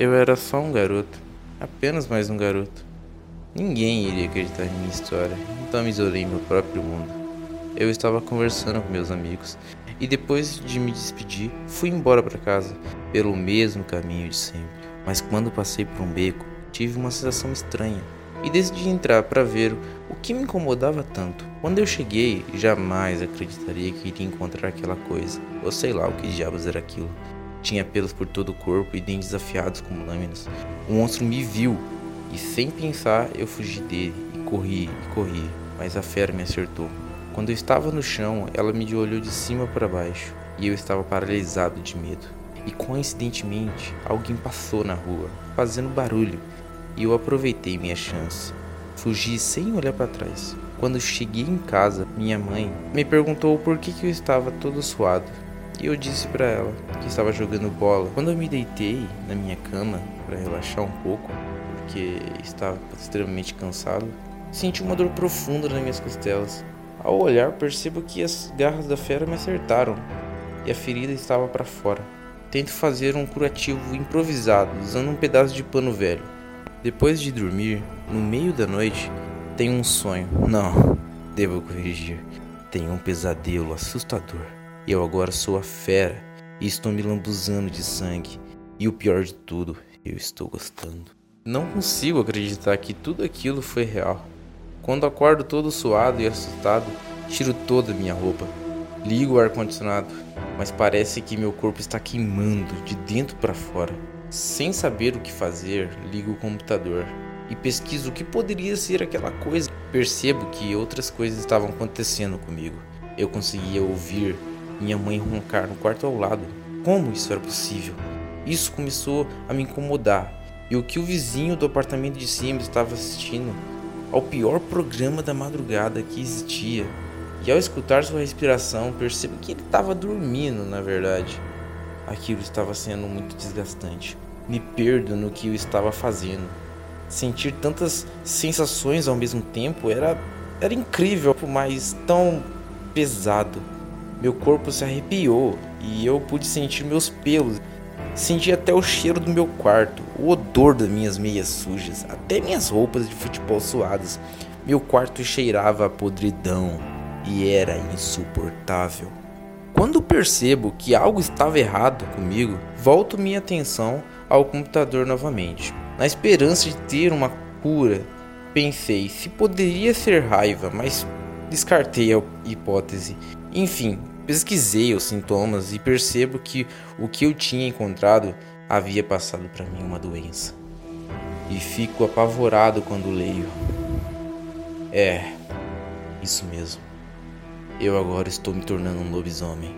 Eu era só um garoto, apenas mais um garoto. Ninguém iria acreditar em minha história, então me isolei em meu próprio mundo. Eu estava conversando com meus amigos e depois de me despedir, fui embora para casa pelo mesmo caminho de sempre. Mas quando passei por um beco, tive uma sensação estranha e decidi entrar para ver o que me incomodava tanto. Quando eu cheguei, jamais acreditaria que iria encontrar aquela coisa, ou sei lá o que diabos era aquilo. Tinha pelos por todo o corpo e dentes afiados como lâminas. O monstro me viu e, sem pensar, eu fugi dele e corri e corri, mas a fera me acertou. Quando eu estava no chão, ela me olhou de cima para baixo e eu estava paralisado de medo. E coincidentemente, alguém passou na rua, fazendo barulho, e eu aproveitei minha chance. Fugi sem olhar para trás. Quando cheguei em casa, minha mãe me perguntou por que, que eu estava todo suado. E eu disse para ela que estava jogando bola. Quando eu me deitei na minha cama para relaxar um pouco, porque estava extremamente cansado, senti uma dor profunda nas minhas costelas. Ao olhar, percebo que as garras da fera me acertaram e a ferida estava para fora. Tento fazer um curativo improvisado usando um pedaço de pano velho. Depois de dormir, no meio da noite, tenho um sonho. Não, devo corrigir. Tenho um pesadelo assustador. Eu agora sou a fera e estou me lambuzando de sangue. E o pior de tudo, eu estou gostando. Não consigo acreditar que tudo aquilo foi real. Quando acordo todo suado e assustado, tiro toda a minha roupa. Ligo o ar-condicionado, mas parece que meu corpo está queimando de dentro para fora. Sem saber o que fazer, ligo o computador e pesquiso o que poderia ser aquela coisa. Percebo que outras coisas estavam acontecendo comigo. Eu conseguia ouvir minha mãe roncar no quarto ao lado. Como isso era possível? Isso começou a me incomodar. E o que o vizinho do apartamento de cima estava assistindo ao pior programa da madrugada que existia. E ao escutar sua respiração, percebo que ele estava dormindo, na verdade. Aquilo estava sendo muito desgastante. Me perdo no que eu estava fazendo. Sentir tantas sensações ao mesmo tempo era, era incrível, mas tão pesado. Meu corpo se arrepiou e eu pude sentir meus pelos. Senti até o cheiro do meu quarto, o odor das minhas meias sujas, até minhas roupas de futebol suadas. Meu quarto cheirava a podridão e era insuportável. Quando percebo que algo estava errado comigo, volto minha atenção ao computador novamente. Na esperança de ter uma cura, pensei se poderia ser raiva, mas descartei a hipótese. Enfim, pesquisei os sintomas e percebo que o que eu tinha encontrado havia passado para mim uma doença. E fico apavorado quando leio. É, isso mesmo. Eu agora estou me tornando um lobisomem.